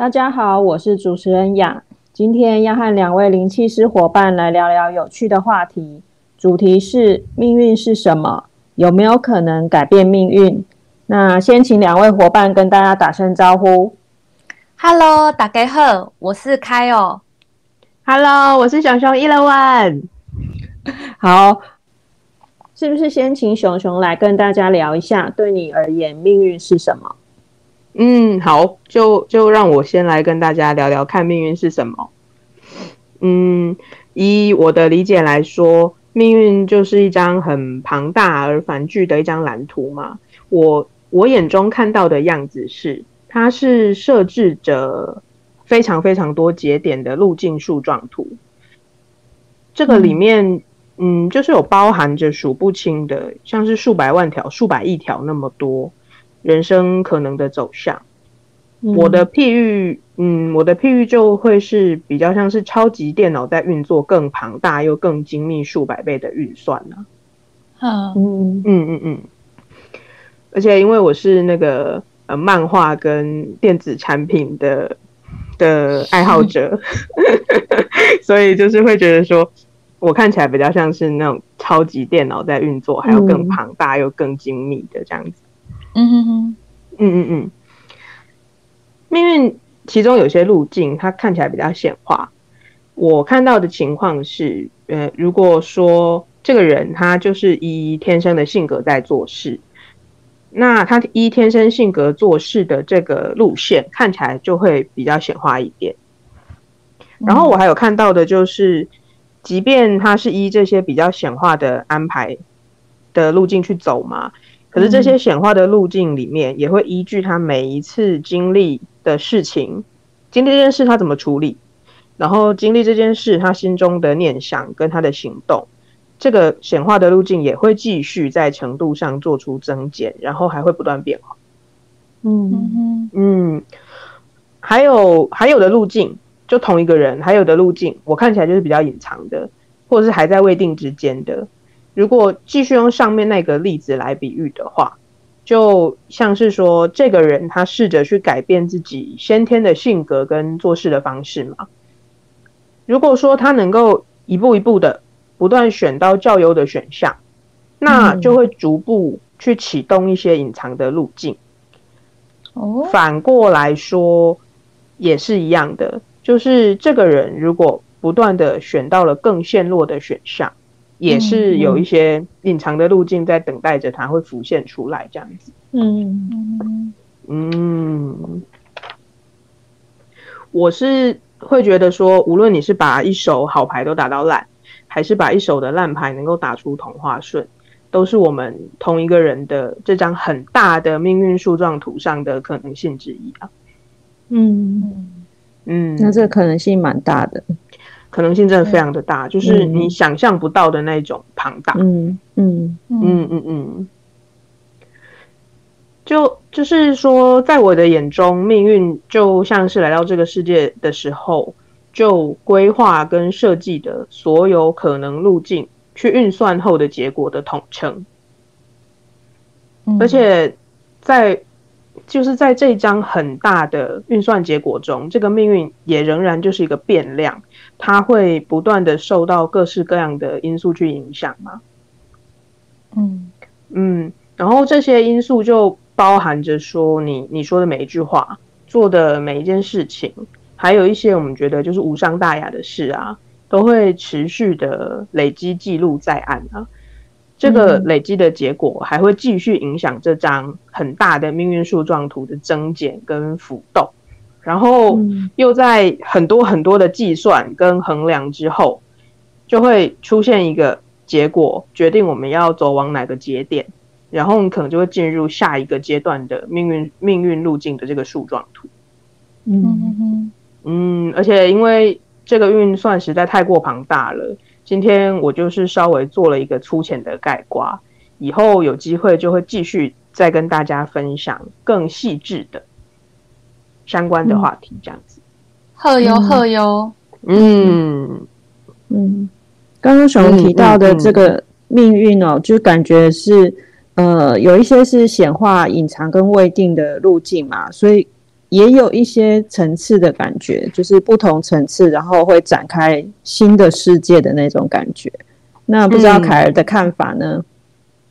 大家好，我是主持人雅。今天要和两位灵气师伙伴来聊聊有趣的话题，主题是命运是什么？有没有可能改变命运？那先请两位伙伴跟大家打声招呼。Hello，大家好，我是开哦。Hello，我是熊熊一乐万。好，是不是先请熊熊来跟大家聊一下，对你而言，命运是什么？嗯，好，就就让我先来跟大家聊聊看命运是什么。嗯，以我的理解来说，命运就是一张很庞大而繁巨的一张蓝图嘛。我我眼中看到的样子是，它是设置着非常非常多节点的路径树状图。这个里面，嗯，就是有包含着数不清的，像是数百万条、数百亿条那么多。人生可能的走向，我的譬喻，嗯，我的譬喻就会是比较像是超级电脑在运作更庞大又更精密数百倍的运算呢。嗯。嗯。嗯嗯，而且因为我是那个呃漫画跟电子产品的的爱好者，所以就是会觉得说，我看起来比较像是那种超级电脑在运作，还有更庞大又更精密的这样子。嗯哼哼，嗯嗯嗯，命运其中有些路径，它看起来比较显化。我看到的情况是，呃，如果说这个人他就是依天生的性格在做事，那他依天生性格做事的这个路线看起来就会比较显化一点。然后我还有看到的就是，即便他是依这些比较显化的安排的路径去走嘛。可是这些显化的路径里面，也会依据他每一次经历的事情，经历这件事他怎么处理，然后经历这件事他心中的念想跟他的行动，这个显化的路径也会继续在程度上做出增减，然后还会不断变化。嗯嗯，还有还有的路径，就同一个人，还有的路径，我看起来就是比较隐藏的，或者是还在未定之间的。如果继续用上面那个例子来比喻的话，就像是说，这个人他试着去改变自己先天的性格跟做事的方式嘛。如果说他能够一步一步的不断选到较优的选项，那就会逐步去启动一些隐藏的路径。哦，反过来说也是一样的，就是这个人如果不断的选到了更陷落的选项。也是有一些隐藏的路径在等待着它会浮现出来，这样子。嗯嗯，我是会觉得说，无论你是把一手好牌都打到烂，还是把一手的烂牌能够打出同花顺，都是我们同一个人的这张很大的命运树状图上的可能性之一啊。嗯嗯，那这个可能性蛮大的。可能性真的非常的大，就是你想象不到的那种庞大。嗯嗯嗯嗯嗯，就就是说，在我的眼中，命运就像是来到这个世界的时候，就规划跟设计的所有可能路径去运算后的结果的统称。而且在就是在这张很大的运算结果中，这个命运也仍然就是一个变量。它会不断的受到各式各样的因素去影响吗？嗯嗯，然后这些因素就包含着说你你说的每一句话，做的每一件事情，还有一些我们觉得就是无伤大雅的事啊，都会持续的累积记录在案啊。这个累积的结果还会继续影响这张很大的命运树状图的增减跟浮动。然后又在很多很多的计算跟衡量之后，就会出现一个结果，决定我们要走往哪个节点，然后你可能就会进入下一个阶段的命运命运路径的这个树状图。嗯嗯嗯，嗯，而且因为这个运算实在太过庞大了，今天我就是稍微做了一个粗浅的概括，以后有机会就会继续再跟大家分享更细致的相关的话题，这样子。贺哟贺哟，嗯嗯，刚刚小龙提到的这个命运哦，就感觉是呃有一些是显化、隐藏跟未定的路径嘛，所以也有一些层次的感觉，就是不同层次，然后会展开新的世界的那种感觉。那不知道凯尔的看法呢？嗯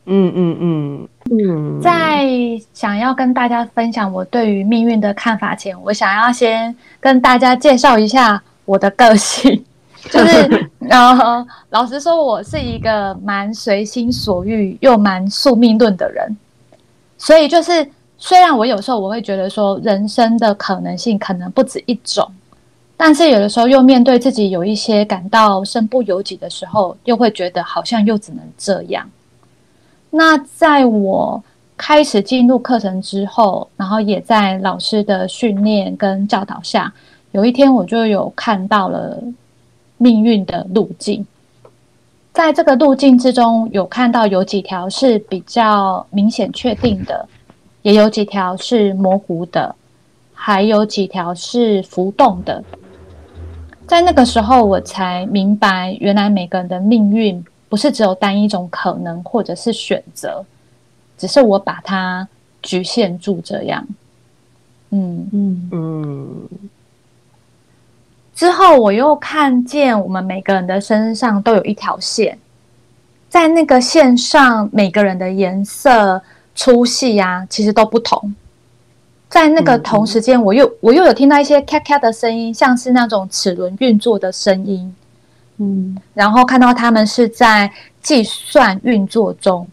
嗯嗯嗯。嗯，在想要跟大家分享我对于命运的看法前，我想要先跟大家介绍一下我的个性，就是呃，老实说，我是一个蛮随心所欲又蛮宿命论的人，所以就是虽然我有时候我会觉得说人生的可能性可能不止一种，但是有的时候又面对自己有一些感到身不由己的时候，又会觉得好像又只能这样。那在我开始进入课程之后，然后也在老师的训练跟教导下，有一天我就有看到了命运的路径。在这个路径之中，有看到有几条是比较明显确定的，也有几条是模糊的，还有几条是浮动的。在那个时候，我才明白，原来每个人的命运不是只有单一种可能或者是选择，只是我把它局限住这样。嗯嗯嗯之后我又看见我们每个人的身上都有一条线，在那个线上，每个人的颜色、粗细呀、其实都不同。在那个同时间，我又我又有听到一些咔咔的声音，像是那种齿轮运作的声音。嗯。然后看到他们是在计算运作中，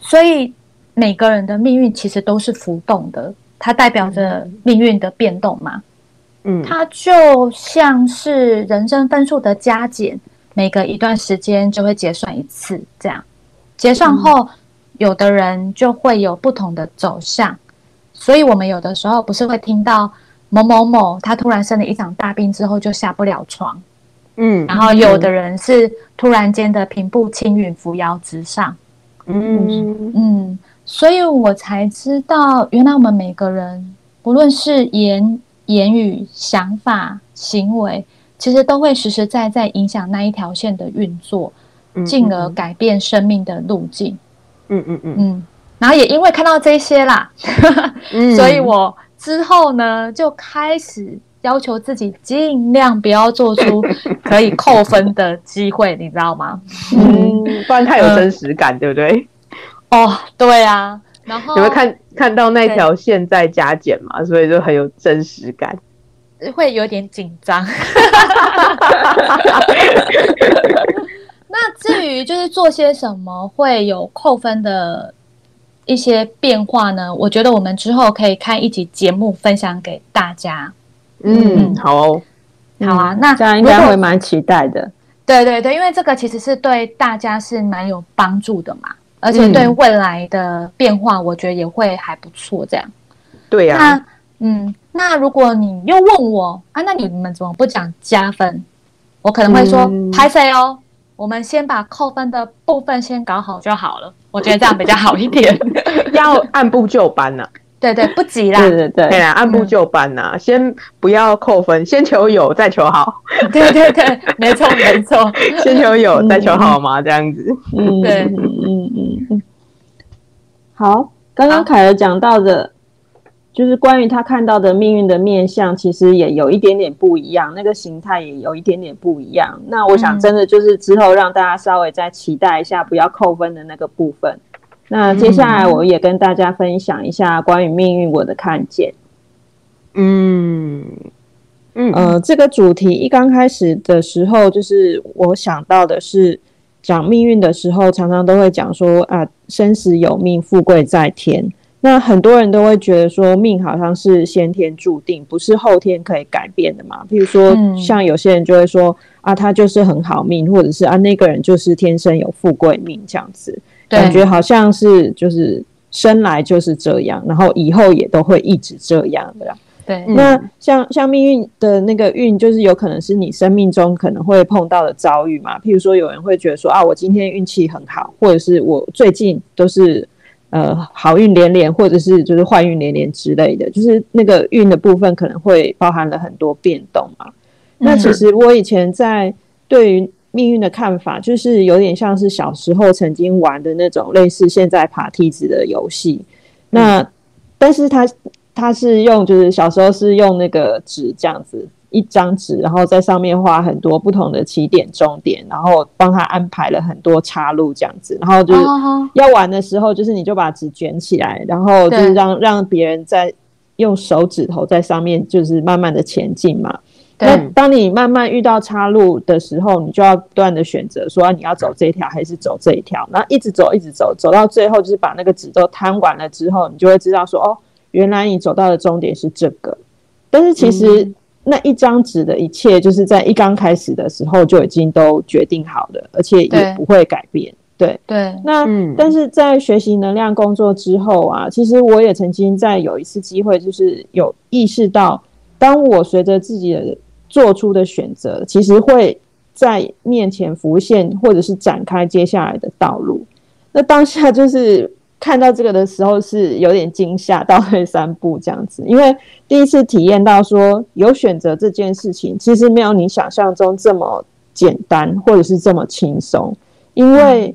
所以每个人的命运其实都是浮动的，它代表着命运的变动嘛。嗯，它就像是人生分数的加减，每隔一段时间就会结算一次，这样。结算后，有的人就会有不同的走向。所以我们有的时候不是会听到某某某他突然生了一场大病之后就下不了床，嗯，然后有的人是突然间的平步青云、扶摇直上，嗯。嗯，所以我才知道，原来我们每个人，不论是言言语、想法、行为，其实都会实实在在影响那一条线的运作，嗯，进而改变生命的路径。嗯嗯嗯。嗯，然后也因为看到这些啦，嗯，所以我之后呢就开始要求自己尽量不要做出 可以扣分的机会，你知道吗？嗯，不然太有真实感，对不对？哦，对啊，然后你会看看到那条线在加减嘛，所以就很有真实感。会有点紧张。那至于就是做些什么会有扣分的一些变化呢？我觉得我们之后可以开一集节目分享给大家。嗯，好哦，好啊，那这样应该会蛮期待的。对对对，因为这个其实是对大家是蛮有帮助的嘛，而且对嗯未来的变化，我觉得也会还不错。这样，对呀、那嗯，那如果你又问我啊，那你们怎么不讲加分？我可能会说嗯拍谁哦，我们先把扣分的部分先搞好就好了。我觉得这样比较好一点。要按部就班呐、对对，不急啦。对对对，对啦，按部就班呐、先不要扣分，先求有，再求好，对对对，没错 没错。先求有，嗯再求好嘛，这样子。嗯，对嗯嗯嗯嗯。好，刚刚好凯儿讲到的，就是关于他看到的命运的面相，其实也有一点点不一样，那个形态也有一点点不一样。那我想，嗯真的就是之后让大家稍微再期待一下，不要扣分的那个部分。那接下来我也跟大家分享一下关于命运我的看见。嗯嗯呃，这个主题一刚开始的时候，就是我想到的是讲命运的时候，常常都会讲说啊，生死有命，富贵在天。那很多人都会觉得说，命好像是先天注定，不是后天可以改变的嘛。比如说，嗯像有些人就会说啊，他就是很好命，或者是啊，那个人就是天生有富贵命这样子，对感觉好像是就是生来就是这样，然后以后也都会一直这样的啦。对，嗯那像像命运的那个运，就是有可能是你生命中可能会碰到的遭遇嘛。譬如说，有人会觉得说啊，我今天运气很好，或者是我最近都是呃好运连连，或者是就是坏运连连之类的，就是那个运的部分可能会包含了很多变动嘛。那其实我以前在对于命运的看法，就是有点像是小时候曾经玩的那种类似现在爬梯子的游戏。那但是他他是用就是小时候是用那个纸这样子一张纸，然后在上面画很多不同的起点、终点，然后帮他安排了很多岔路这样子，然后就是哦，要玩的时候，就是你就把纸卷起来，然后就是让让别人在用手指头在上面就是慢慢的前进嘛。那，当你慢慢遇到岔路的时候，你就要不断的选择说你要走这一条还是走这一条，然后一直走一直走，走到最后就是把那个纸都摊完了之后，你就会知道说哦，原来你走到的终点是这个。但是其实那一张纸的一切，就是在一刚开始的时候就已经都决定好了，而且也不会改变。对，对，那、嗯。但是在学习能量工作之后啊，其实我也曾经在有一次机会，就是有意识到，当我随着自己的做出的选择，其实会在面前浮现，或者是展开接下来的道路。那当下就是看到这个的时候，是有点惊吓，倒退三步这样子，因为第一次体验到说有选择这件事情，其实没有你想象中这么简单，或者是这么轻松，因为。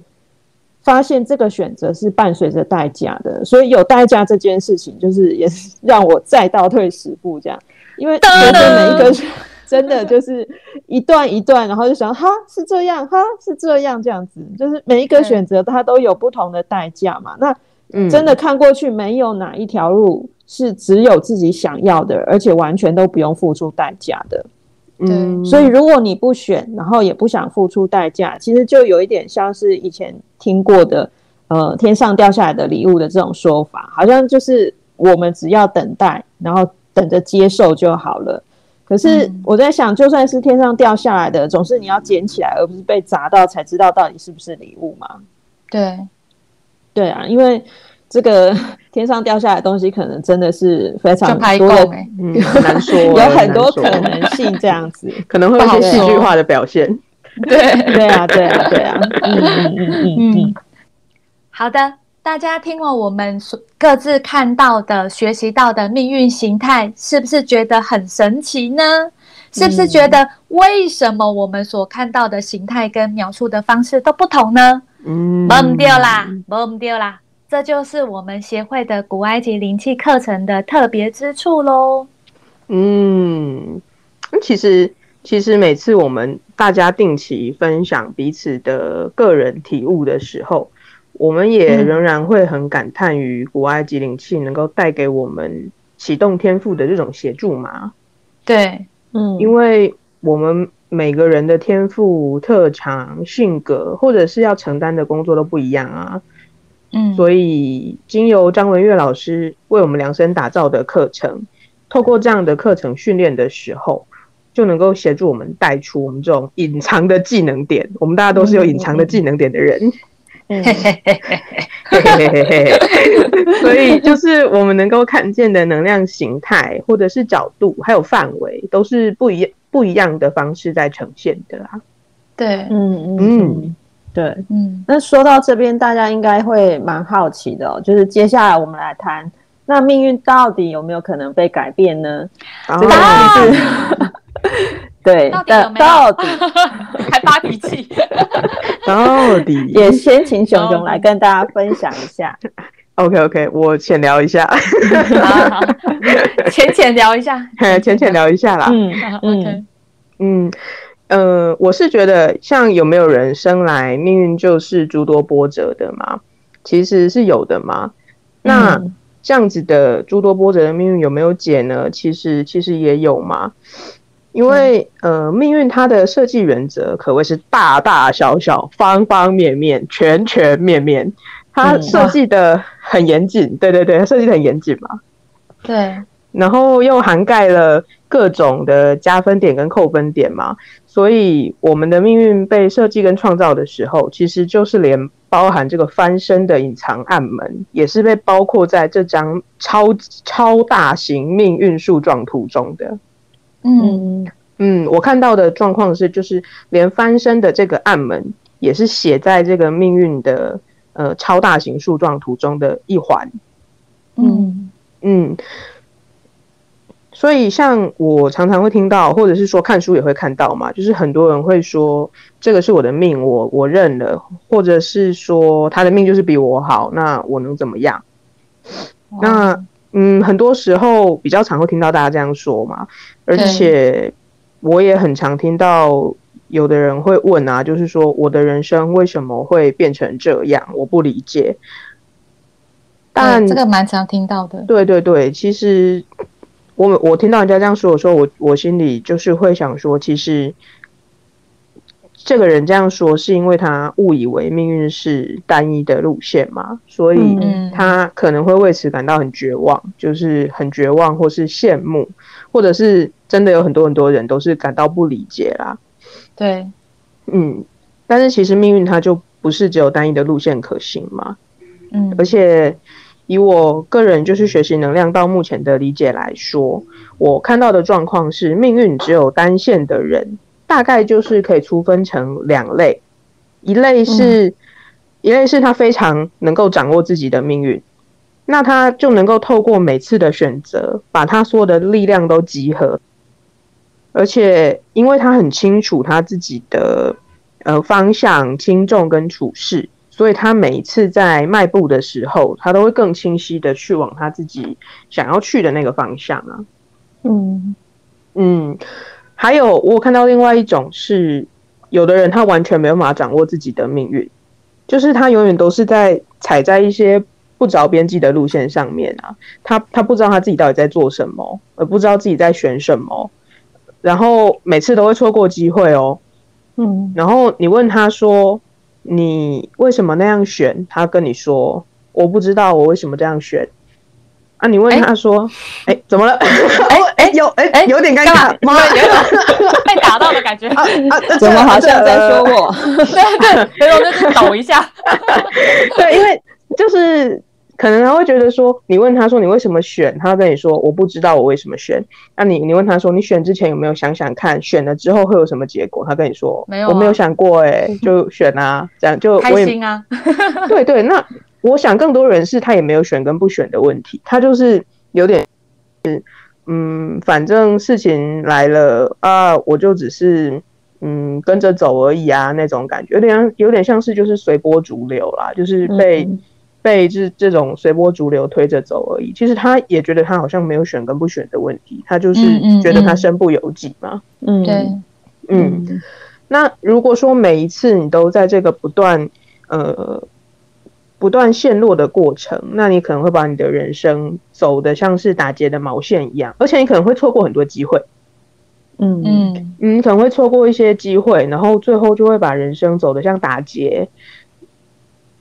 发现这个选择是伴随着代价的，所以有代价这件事情，就是也是让我再倒退十步这样，因为随着每一个真的就是一段一段，然后就想哈是这样，哈是这样，这样子，就是每一个选择它都有不同的代价嘛。那嗯真的看过去，没有哪一条路是只有自己想要的，而且完全都不用付出代价的。嗯所以如果你不选，然后也不想付出代价，其实就有一点像是以前听过的，呃，天上掉下来的礼物的这种说法，好像就是我们只要等待，然后等着接受就好了。可是嗯。我在想，就算是天上掉下来的，总是你要捡起来，而不是被砸到才知道到底是不是礼物嘛？对，对啊，因为这个 天上掉下来的东西，可能真的是非常多嗯 很难说，有很多可能性这样子。可能会有一些戏剧化的表现。对，对啊，对啊，对啊，嗯嗯嗯嗯。嗯，好的，大家听了我们所各自看到的、学习到的命运形态，是不是觉得很神奇呢？是不是觉得为什么我们所看到的形态跟描述的方式都不同呢？嗯，懵掉啦，懵掉啦，这就是我们协会的古埃及灵气课程的特别之处喽。嗯，那其实其实每次我们大家定期分享彼此的个人体悟的时候，我们也仍然会很感叹于古埃及灵气能够带给我们启动天赋的这种协助嘛？对，嗯，因为我们每个人的天赋、特长、性格，或者是要承担的工作都不一样啊。嗯，所以经由张文月老师为我们量身打造的课程，透过这样的课程训练的时候。就能够协助我们带出我们这种隐藏的技能点。我们大家都是有隐藏的技能点的人。所以，就是我们能够看见的能量形态，或者是角度，还有范围，都是不一不一样的方式在呈现的啊。对，嗯嗯对。嗯，那说到这边，大家应该会蛮好奇的哦，就是接下来我们来谈，那命运到底有没有可能被改变呢？然这个后问题是，对，到底有没有到底 还发脾气，到底也先请熊熊来跟大家分享一下。OK OK，我浅聊一下，好好浅浅聊一下，浅浅聊一下啦。嗯好嗯嗯，呃，我是觉得，像有没有人生来命运就是诸多波折的嘛？其实是有的嘛。那、嗯这样子的诸多波折的命运有没有解呢？其实其实也有嘛。因为、呃，命运它的设计原则可谓是大大小小、方方面面、全全面面，它嗯设计的很严谨。对对对，它设计的很严谨嘛。对，然后又涵盖了各种的加分点跟扣分点嘛，所以我们的命运被设计跟创造的时候，其实就是连包含这个翻身的隐藏暗门，也是被包括在这张超超大型命运树状图中的。嗯嗯嗯，我看到的状况是，就是连翻身的这个暗门，也是写在这个命运的呃超大型树状图中的一环。嗯嗯，所以像我常常会听到，或者是说看书也会看到嘛，就是很多人会说这个是我的命，我我认了，或者是说他的命就是比我好，那我能怎么样？那嗯，很多时候比较常会听到大家这样说嘛，而且我也很常听到有的人会问啊，就是说我的人生为什么会变成这样？我不理解。但对这个蛮常听到的。对对对，其实我我听到人家这样说，的时候我我心里就是会想说，其实这个人这样说是因为他误以为命运是单一的路线嘛，所以嗯。他可能会为此感到很绝望，就是很绝望，或是羡慕，或者是真的有很多很多人都是感到不理解啦。对，嗯，但是其实命运它就不是只有单一的路线可行嘛，嗯。而且以我个人就是学习能量到目前的理解来说，我看到的状况是，命运只有单线的人，大概就是可以粗分成两类，一类是、一类是他非常能够掌握自己的命运，那他就能够透过每次的选择，把他所有的力量都集合，而且因为他很清楚他自己的呃方向、轻重跟处事。所以他每一次在迈步的时候，他都会更清晰的去往他自己想要去的那个方向啊。嗯。嗯，还有我看到另外一种是，有的人他完全没有办法掌握自己的命运，就是他永远都是在踩在一些不着边际的路线上面啊。他他不知道他自己到底在做什么，而不知道自己在选什么，然后每次都会错过机会哦。嗯然后你问他说：“你为什么那样选？”他跟你说：“我不知道我为什么这样选。”啊，你问他说：“哎、怎么了？”哎 哎有哎哎有点尴干嘛尬，妈有种 被打到的感觉。啊啊！怎么好像在说我？我？对对，有种就是抖一下。对，因为就是可能他会觉得说，你问他说你为什么选，他跟你说我不知道我为什么选。那你你问他说你选之前有没有想想看，选了之后会有什么结果？他跟你说没有啊我没有想过、哎，就选啊，这样就开心啊！对对，那我想更多人是他也没有选跟不选的问题，他就是有点是嗯，反正事情来了啊，我就只是嗯跟着走而已啊那种感觉，有点像有点像是就是随波逐流啦，就是被、嗯被这这种随波逐流推着走而已。其实他也觉得他好像没有选跟不选的问题，他就是觉得他嗯身不由己嘛。嗯对，嗯，那如果说每一次你都在这个不断呃不断陷落的过程，那你可能会把你的人生走得像是打结的毛线一样，而且你可能会错过很多机会，嗯。嗯。你可能会错过一些机会，然后最后就会把人生走得像打结，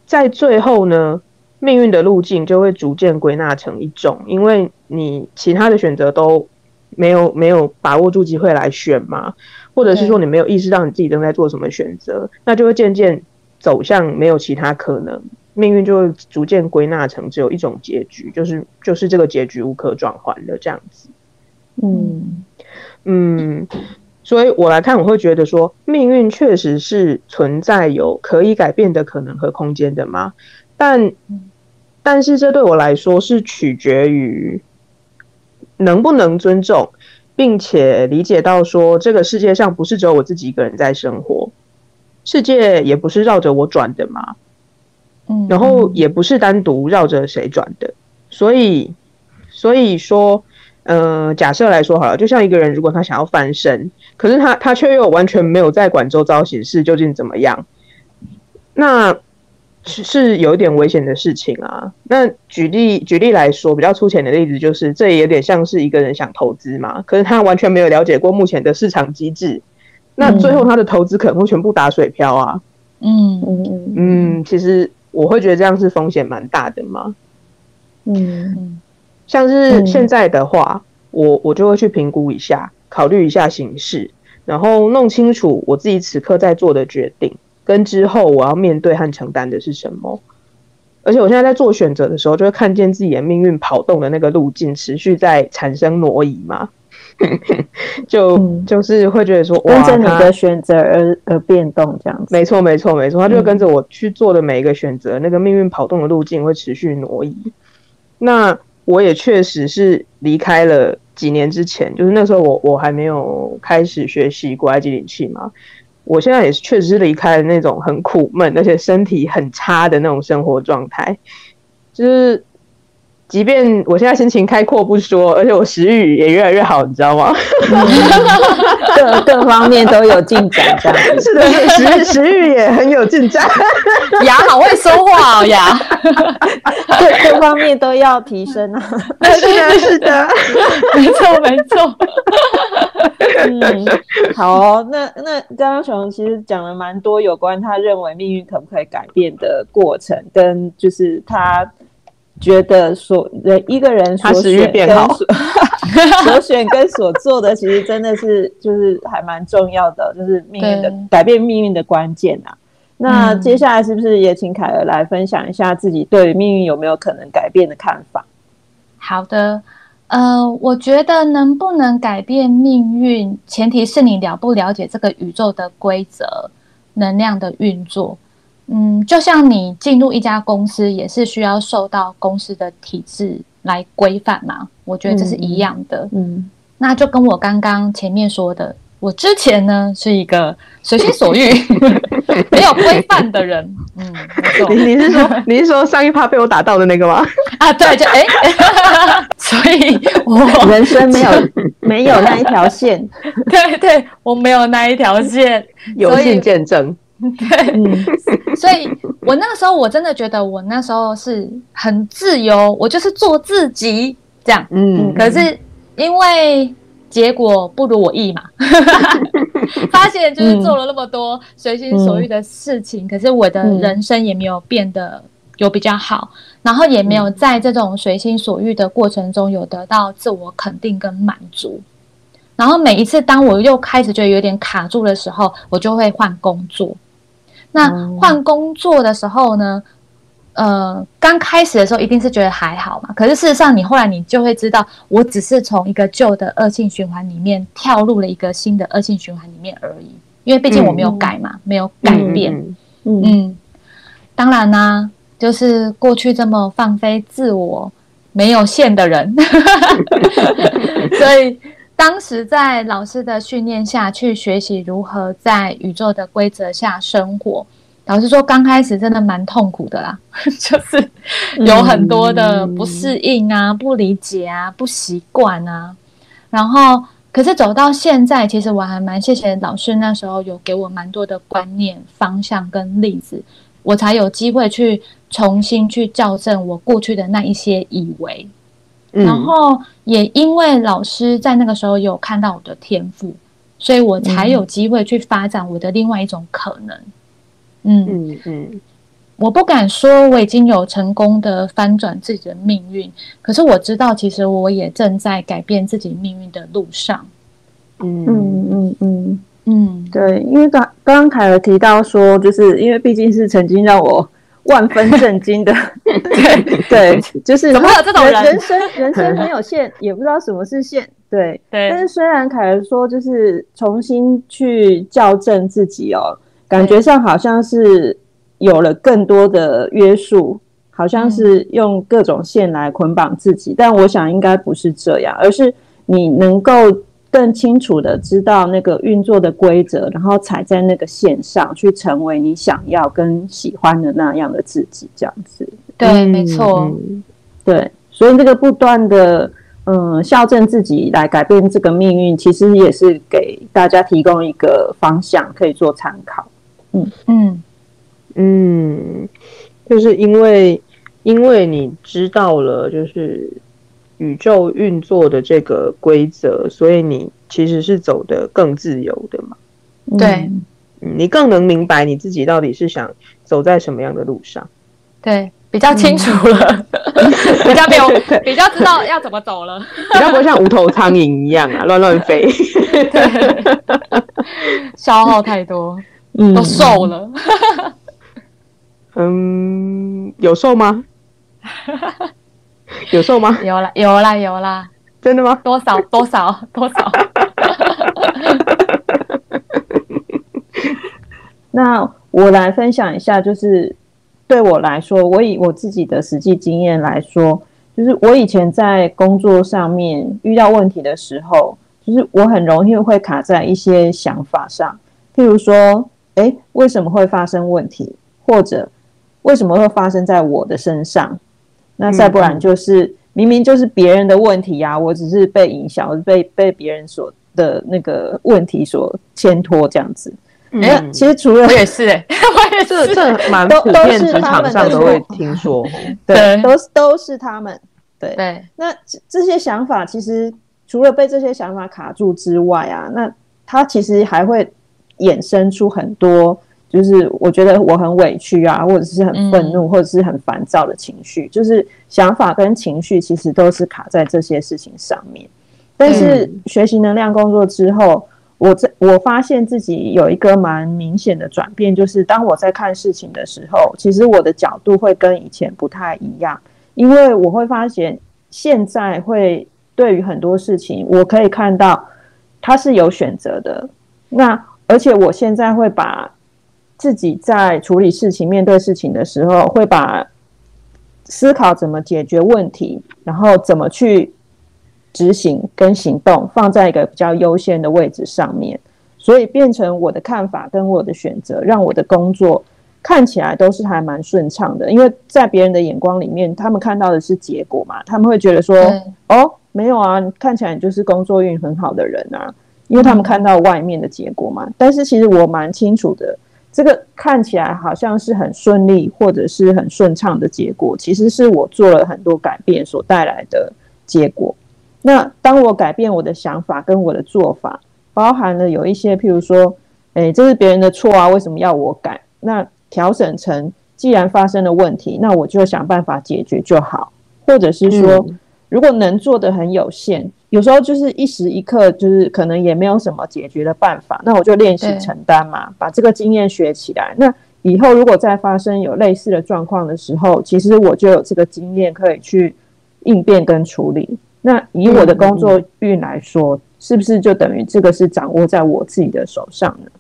在最后呢，命运的路径就会逐渐归纳成一种，因为你其他的选择都没有没有把握住机会来选嘛，或者是说你没有意识到你自己正在做什么选择，那就会渐渐走向没有其他可能，命运就会逐渐归纳成只有一种结局，就是就是这个结局无可转换的这样子。嗯嗯，所以我来看，我会觉得说，命运确实是存在有可以改变的可能和空间的嘛。但，但是这对我来说是取决于能不能尊重，并且理解到说，这个世界上不是只有我自己一个人在生活，世界也不是绕着我转的嘛。嗯，然后也不是单独绕着谁转的，所以所以说，呃，假设来说好了，就像一个人如果他想要翻身，可是他他却又完全没有在管周遭形势究竟怎么样，那是是有一点危险的事情啊。那举例举例来说，比较粗浅的例子就是，这也有点像是一个人想投资嘛，可是他完全没有了解过目前的市场机制，那最后他的投资可能会全部打水漂啊。嗯嗯嗯。嗯，其实我会觉得这样是风险蛮大的嘛。嗯像是现在的话，我我就会去评估一下，考虑一下形势，然后弄清楚我自己此刻在做的决定，跟之后我要面对和承担的是什么。而且我现在在做选择的时候，就会看见自己的命运跑动的那个路径持续在产生挪移嘛，就就是会觉得说，跟着你的选择而而变动这样子。没错，没错，没错，他就跟着我去做的每一个选择，那个命运跑动的路径会持续挪移。那我也确实是离开了几年之前，就是那时候我我还没有开始学习国外机灵器嘛。我现在也是确实是离开了那种很苦闷，而且身体很差的那种生活状态。就是，即便我现在心情开阔不说，而且我食欲也越来越好，你知道吗？各各方面都有进展，这样是的，食食欲也很有进展。牙好会说话哦，牙，各各方面都要提升啊。是的，是的，没错，没错。嗯，好，那那刚刚熊其实讲了蛮多有关他认为命运可不可以改变的过程，跟就是他觉得所人一个人所选跟 所选跟所做的，其实真的是就是还蛮重要的，就是命运的改变命运的关键啊。那接下来是不是也请凯儿来分享一下自己对命运有没有可能改变的看法？好的。呃，我觉得能不能改变命运，前提是你了不了解这个宇宙的规则、能量的运作。嗯，就像你进入一家公司，也是需要受到公司的体制来规范嘛。我觉得这是一样的。嗯，那就跟我刚刚前面说的。我之前呢是一个随心所欲、没有规范的人。嗯，你你是说 你是说上一趴被我打到的那个吗？啊，对，就哎，所以我人生没有没有那一条线。对对，我没有那一条线，有幸见证。对，所以我那个时候我真的觉得我那时候是很自由，我就是做自己这样。嗯，可是因为。结果不如我意嘛，发现就是做了那么多随心所欲的事情，可是我的人生也没有变得有比较好，然后也没有在这种随心所欲的过程中有得到自我肯定跟满足。然后每一次当我又开始觉得有点卡住的时候，我就会换工作。那换工作的时候呢？呃，刚开始的时候一定是觉得还好嘛，可是事实上，你后来你就会知道，我只是从一个旧的恶性循环里面跳入了一个新的恶性循环里面而已。因为毕竟我没有改嘛，没有改变。嗯，当然呢，就是过去这么放飞自我、没有线的人，所以当时在老师的训练下去学习如何在宇宙的规则下生活。老实说，刚开始真的蛮痛苦的啦，就是有很多的不适应啊、不理解啊、不习惯啊。然后，可是走到现在，其实我还蛮谢谢老师那时候有给我蛮多的观念、方向跟例子，我才有机会去重新去校正我过去的那一些以为。然后也因为老师在那个时候有看到我的天赋，所以我才有机会去发展我的另外一种可能。嗯。嗯嗯，我不敢说我已经有成功的翻转自己的命运，可是我知道，其实我也正在改变自己命运的路上。嗯。嗯嗯嗯。嗯，对，因为刚刚刚凯尔提到说，就是因为毕竟是曾经让我万分震惊的，对对，就是怎么有这种人？人生人生没有线，也不知道什么是线，对对。但是虽然凯尔说，就是重新去校正自己哦。感觉上好像是有了更多的约束，好像是用各种线来捆绑自己，但我想应该不是这样，而是你能够更清楚的知道那个运作的规则，然后踩在那个线上去成为你想要跟喜欢的那样的自己，这样子。对，没错。对，所以这个不断的嗯校正自己来改变这个命运，其实也是给大家提供一个方向，可以做参考。嗯嗯嗯，就是因为因为你知道了，就是宇宙运作的这个规则，所以你其实是走的更自由的嘛。对，你更能明白你自己到底是想走在什么样的路上。对，比较清楚了，比较没有，比较知道要怎么走了，比较不会像无头苍蝇一样啊，乱乱飞。对，消耗太多，嗯都瘦了。嗯，有瘦吗？有瘦吗？有啦，有啦，有啦，真的吗？多少多少多少。那我来分享一下，就是对我来说，我以我自己的实际经验来说，就是我以前在工作上面遇到问题的时候，就是我很容易会卡在一些想法上，譬如说，诶，为什么会发生问题，或者为什么会发生在我的身上？那再不然就是、明明就是别人的问题呀、我只是被影响，我是被被别人所的那个问题所牵拖这样子。那、嗯其实除了我也是哎、我也这是。这蛮普遍，都是职场上都会听说。对，都是都是他们。对，对，那这这些想法其实除了被这些想法卡住之外啊，那它其实还会衍生出很多，就是我觉得我很委屈啊，或者是很愤怒，或者是很烦躁的情绪，就是想法跟情绪其实都是卡在这些事情上面。但是学习能量工作之后，我在我发现自己有一个蛮明显的转变，就是当我在看事情的时候，其实我的角度会跟以前不太一样，因为我会发现现在会对于很多事情，我可以看到它是有选择的。那而且我现在会把自己在处理事情、面对事情的时候，会把思考怎么解决问题，然后怎么去执行跟行动放在一个比较优先的位置上面，所以变成我的看法跟我的选择，让我的工作看起来都是还蛮顺畅的。因为在别人的眼光里面，他们看到的是结果嘛，他们会觉得说对，哦，没有啊，看起来你就是工作运很好的人啊，因为他们看到外面的结果嘛。但是其实我蛮清楚的，这个看起来好像是很顺利或者是很顺畅的结果，其实是我做了很多改变所带来的结果。那当我改变我的想法跟我的做法，包含了有一些，譬如说，诶，这是别人的错啊，为什么要我改？那调整成，既然发生了问题，那我就想办法解决就好，或者是说，如果能做的很有限，有时候就是一时一刻，就是可能也没有什么解决的办法，那我就练习承担嘛，把这个经验学起来。那以后如果再发生有类似的状况的时候，其实我就有这个经验可以去应变跟处理。那以我的工作运来说，是不是就等于这个是掌握在我自己的手上呢？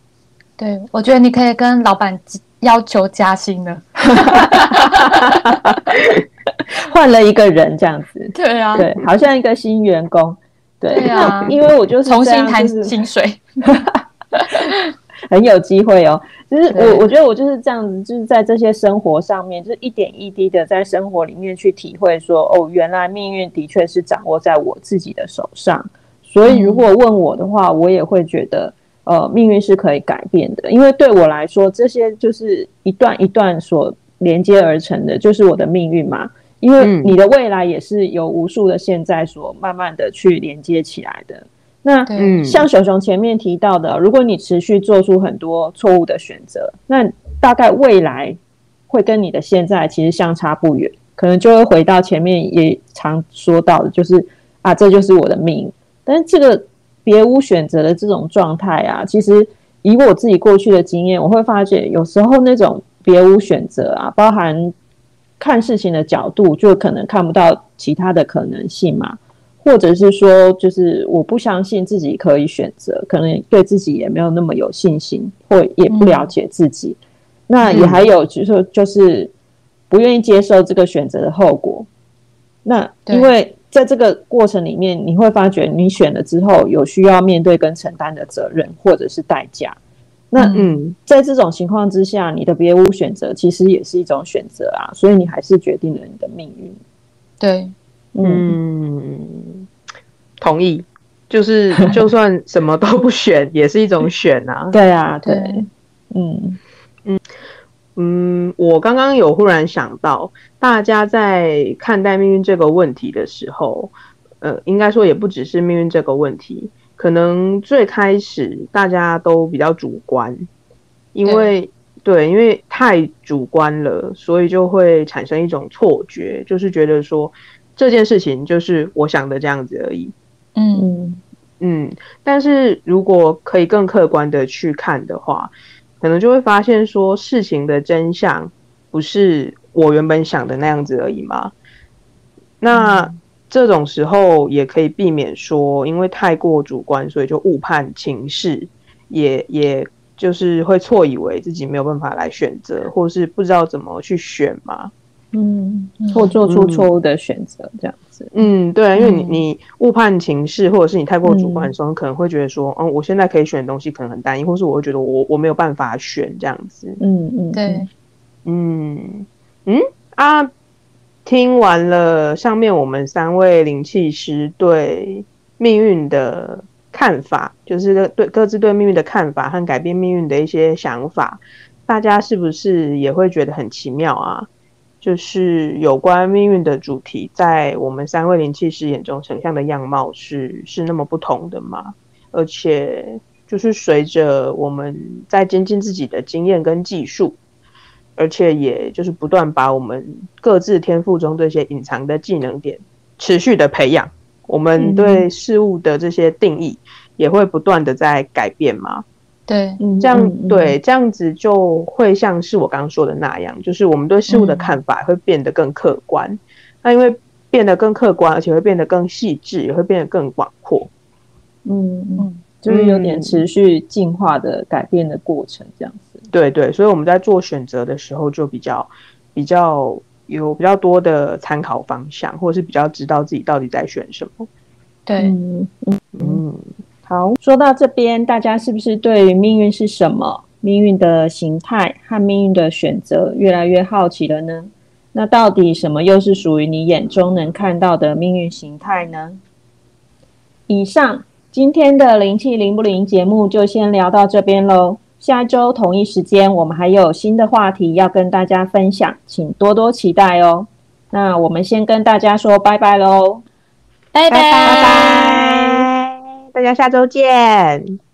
对，我觉得你可以跟老板要求加薪了。换了一个人这样子，对啊，对，好像一个新员工，对，对啊因为我就是重新谈薪水。很有机会哦。就是我，我觉得我就是这样子，就是在这些生活上面，就是一点一滴的在生活里面去体会说，哦，原来命运的确是掌握在我自己的手上。所以如果问我的话，我也会觉得，呃，命运是可以改变的，因为对我来说，这些就是一段一段所连接而成的，就是我的命运嘛。因为嗯你的未来也是由无数的现在所慢慢的去连接起来的。那像熊熊前面提到的，如果你持续做出很多错误的选择，那大概未来会跟你的现在其实相差不远，可能就会回到前面也常说到的，就是啊，这就是我的命。但是这个别无选择的这种状态啊，其实以我自己过去的经验，我会发觉有时候那种别无选择啊，包含看事情的角度，就可能看不到其他的可能性嘛。或者是说，就是我不相信自己可以选择，可能对自己也没有那么有信心，或也不了解自己。那也还有就是就是不愿意接受这个选择的后果。那因为在这个过程里面，你会发觉你选了之后有需要面对跟承担的责任或者是代价。那嗯嗯在这种情况之下，你的别无选择其实也是一种选择啊，所以你还是决定了你的命运。对，嗯，嗯，同意，就是 就算什么都不选，也是一种选啊。对啊，对，嗯嗯。嗯，我刚刚有忽然想到，大家在看待命运这个问题的时候，呃，应该说也不只是命运这个问题，可能最开始大家都比较主观，因为对，因为太主观了，所以就会产生一种错觉，就是觉得说这件事情就是我想的这样子而已。嗯嗯嗯，但是如果可以更客观的去看的话，可能就会发现说事情的真相不是我原本想的那样子而已嘛。那这种时候也可以避免说，因为太过主观，所以就误判情势，也也就是会错以为自己没有办法来选择，或是不知道怎么去选嘛。嗯，或做出错误的选择，这样子。嗯，对，因为你嗯你误判情势，或者是你太过主观的时候，你可能会觉得说，嗯，我现在可以选的东西可能很单一，或是我会觉得我我没有办法选这样子。嗯嗯，对，嗯嗯啊，听完了上面我们三位灵气师对命运的看法，就是对各自对命运的看法和改变命运的一些想法，大家是不是也会觉得很奇妙啊？就是有关命运的主题，在我们三位灵气师眼中呈现的样貌是是那么不同的吗？而且就是随着我们在精进自己的经验跟技术，而且也就是不断把我们各自天赋中这些隐藏的技能点持续的培养，我们对事物的这些定义也会不断的在改变嘛。对，嗯这样嗯对，这样子就会像是我刚刚说的那样，就是我们对事物的看法会变得更客观。那因为变得更客观，而且会变得更细致，也会变得更广阔。嗯嗯，嗯就是有点持续进化的改变的过程，这样子。对对，所以我们在做选择的时候，就比较比较有比较多的参考方向，或者是比较知道自己到底在选什么。对，嗯嗯。嗯，好，说到这边，大家是不是对于命运是什么、命运的形态和命运的选择越来越好奇了呢？那到底什么又是属于你眼中能看到的命运形态呢？以上今天的灵气灵不灵节目就先聊到这边喽。下周同一时间，我们还有新的话题要跟大家分享，请多多期待哦。那我们先跟大家说拜拜喽。拜拜拜拜，大家下周见。